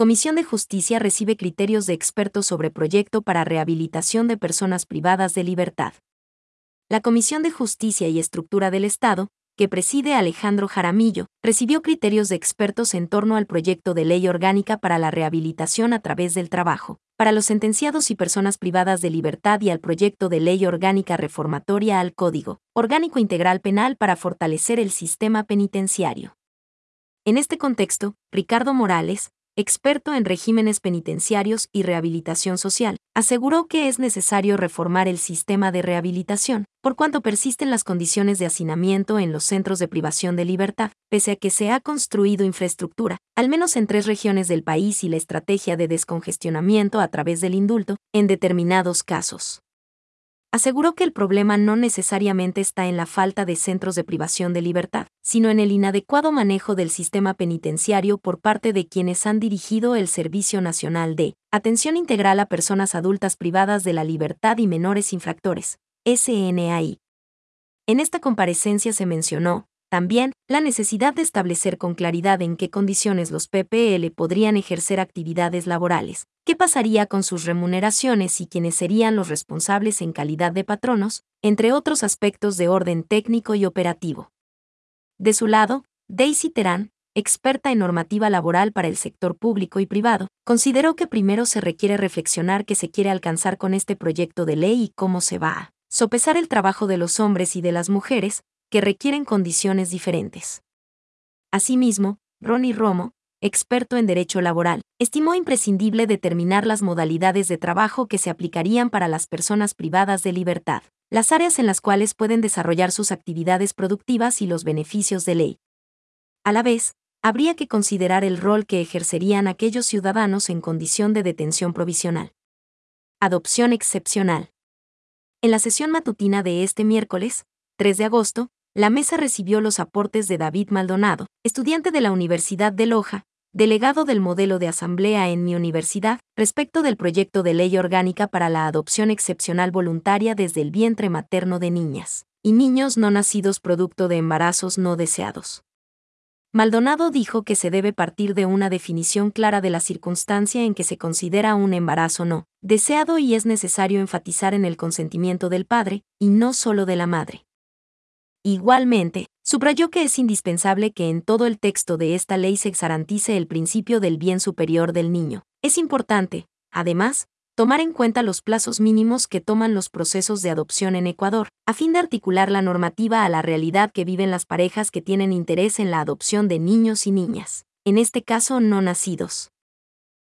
Comisión de Justicia recibe criterios de expertos sobre proyecto para rehabilitación de personas privadas de libertad. La Comisión de Justicia y Estructura del Estado, que preside Alejandro Jaramillo, recibió criterios de expertos en torno al proyecto de ley orgánica para la rehabilitación a través del trabajo, para los sentenciados y personas privadas de libertad y al proyecto de ley orgánica reformatoria al Código Orgánico Integral Penal para fortalecer el sistema penitenciario. En este contexto, Ricardo Morales, experto en regímenes penitenciarios y rehabilitación social, aseguró que es necesario reformar el sistema de rehabilitación, por cuanto persisten las condiciones de hacinamiento en los centros de privación de libertad, pese a que se ha construido infraestructura, al menos en tres regiones del país y la estrategia de descongestionamiento a través del indulto, en determinados casos aseguró que el problema no necesariamente está en la falta de centros de privación de libertad, sino en el inadecuado manejo del sistema penitenciario por parte de quienes han dirigido el Servicio Nacional de Atención Integral a Personas Adultas Privadas de la Libertad y Menores Infractores, SNAI. En esta comparecencia se mencionó, también, la necesidad de establecer con claridad en qué condiciones los PPL podrían ejercer actividades laborales, qué pasaría con sus remuneraciones y quiénes serían los responsables en calidad de patronos, entre otros aspectos de orden técnico y operativo. De su lado, Daisy Terán, experta en normativa laboral para el sector público y privado, consideró que primero se requiere reflexionar qué se quiere alcanzar con este proyecto de ley y cómo se va a sopesar el trabajo de los hombres y de las mujeres, que requieren condiciones diferentes. Asimismo, Ronnie Romo, experto en derecho laboral, estimó imprescindible determinar las modalidades de trabajo que se aplicarían para las personas privadas de libertad, las áreas en las cuales pueden desarrollar sus actividades productivas y los beneficios de ley. A la vez, habría que considerar el rol que ejercerían aquellos ciudadanos en condición de detención provisional. Adopción excepcional. En la sesión matutina de este miércoles, 3 de agosto, la mesa recibió los aportes de David Maldonado, estudiante de la Universidad de Loja, delegado del modelo de asamblea en mi universidad, respecto del proyecto de ley orgánica para la adopción excepcional voluntaria desde el vientre materno de niñas y niños no nacidos producto de embarazos no deseados. Maldonado dijo que se debe partir de una definición clara de la circunstancia en que se considera un embarazo no deseado y es necesario enfatizar en el consentimiento del padre, y no solo de la madre. Igualmente, subrayó que es indispensable que en todo el texto de esta ley se garantice el principio del bien superior del niño. Es importante, además, tomar en cuenta los plazos mínimos que toman los procesos de adopción en Ecuador, a fin de articular la normativa a la realidad que viven las parejas que tienen interés en la adopción de niños y niñas, en este caso no nacidos.